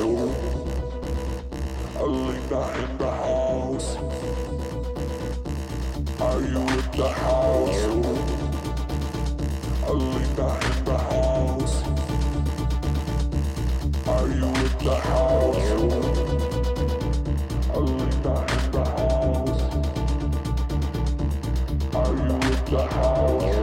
Hill. Alina in the house. Are you in the house? Are you in the house. Are you in the house?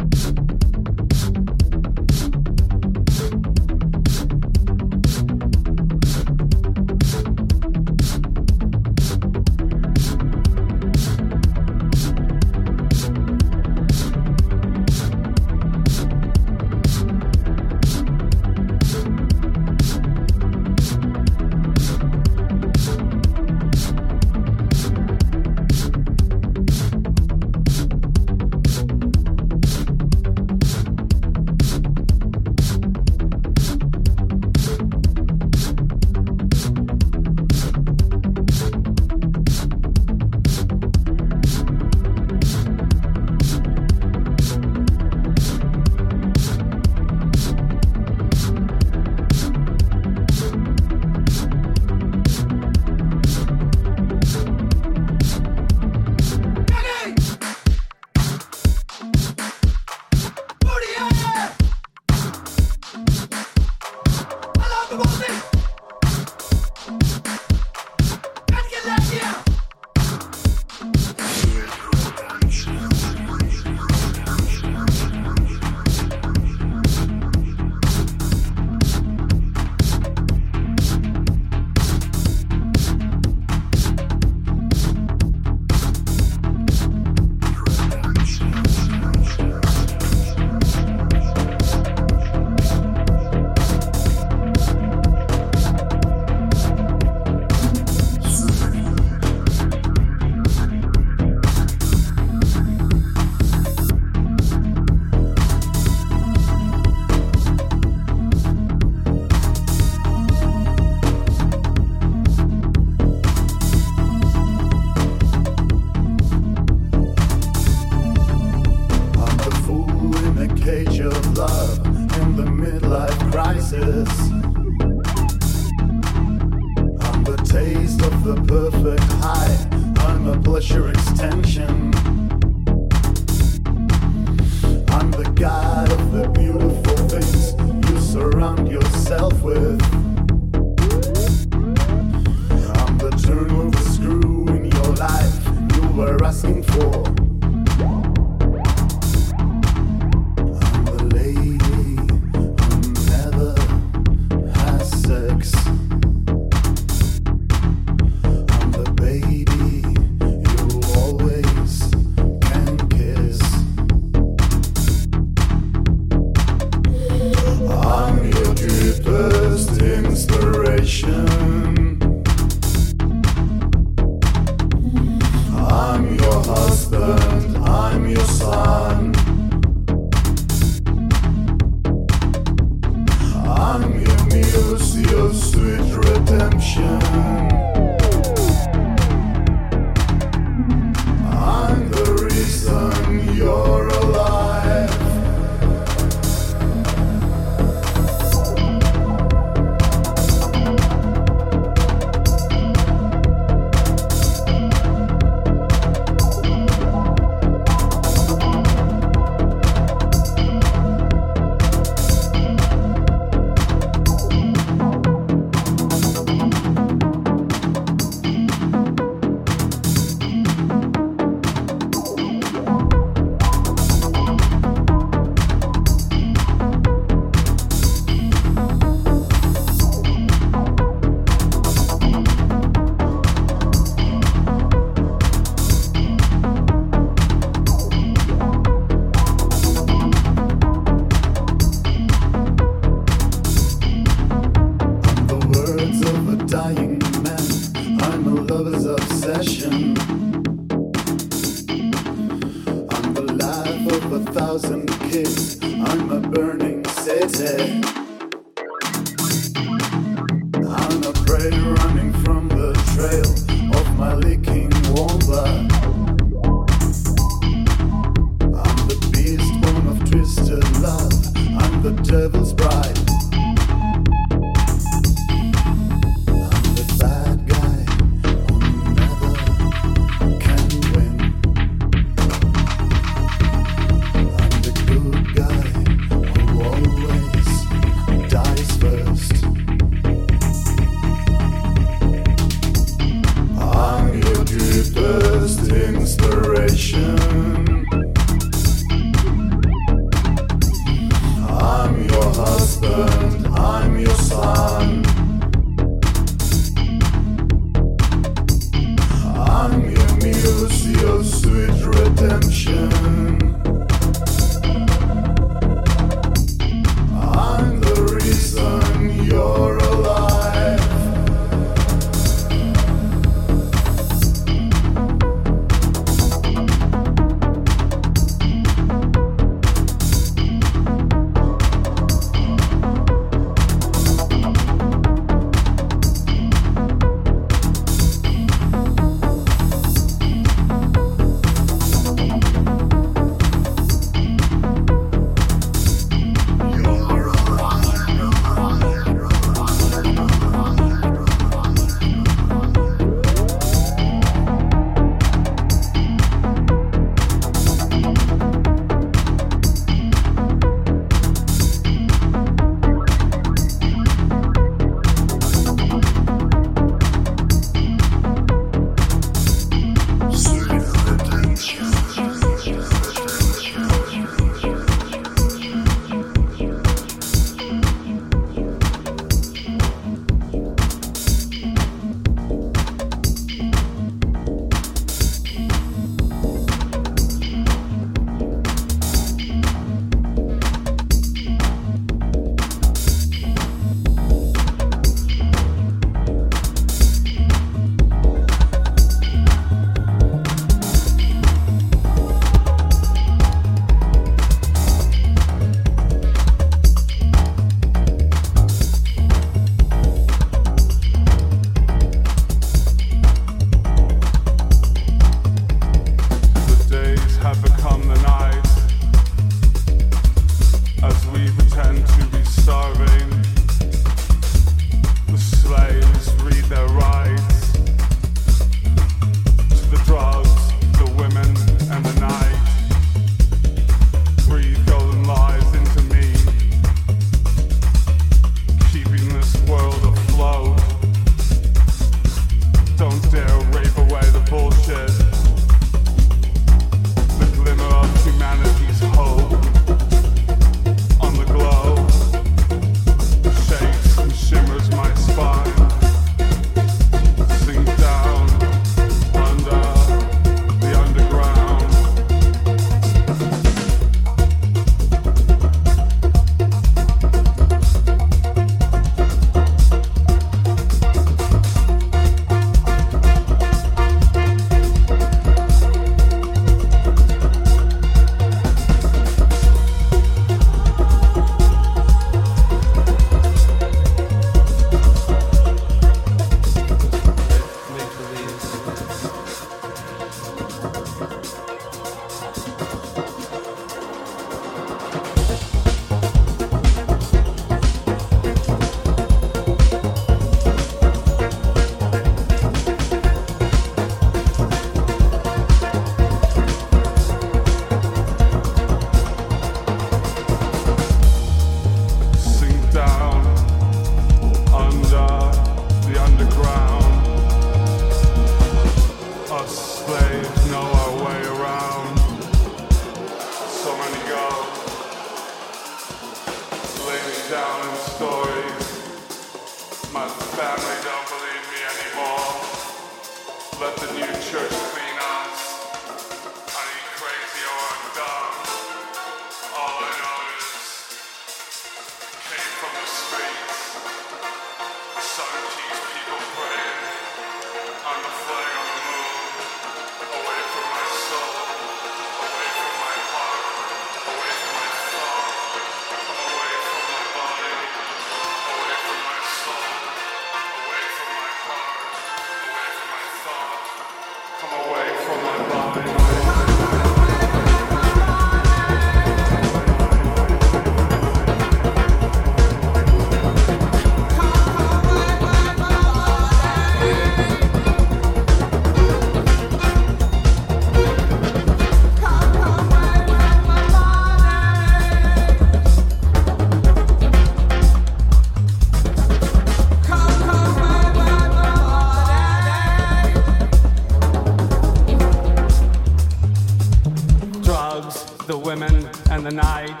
The women and the night.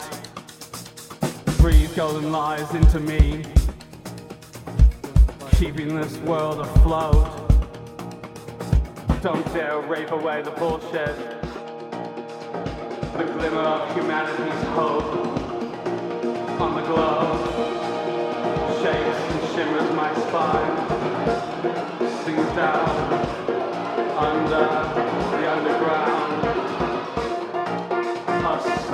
Breathe golden lies into me, keeping this world afloat. Don't dare rape away the bullshit. The glimmer of humanity's hope on the globe shakes and shimmers my spine, sinks down under the underground.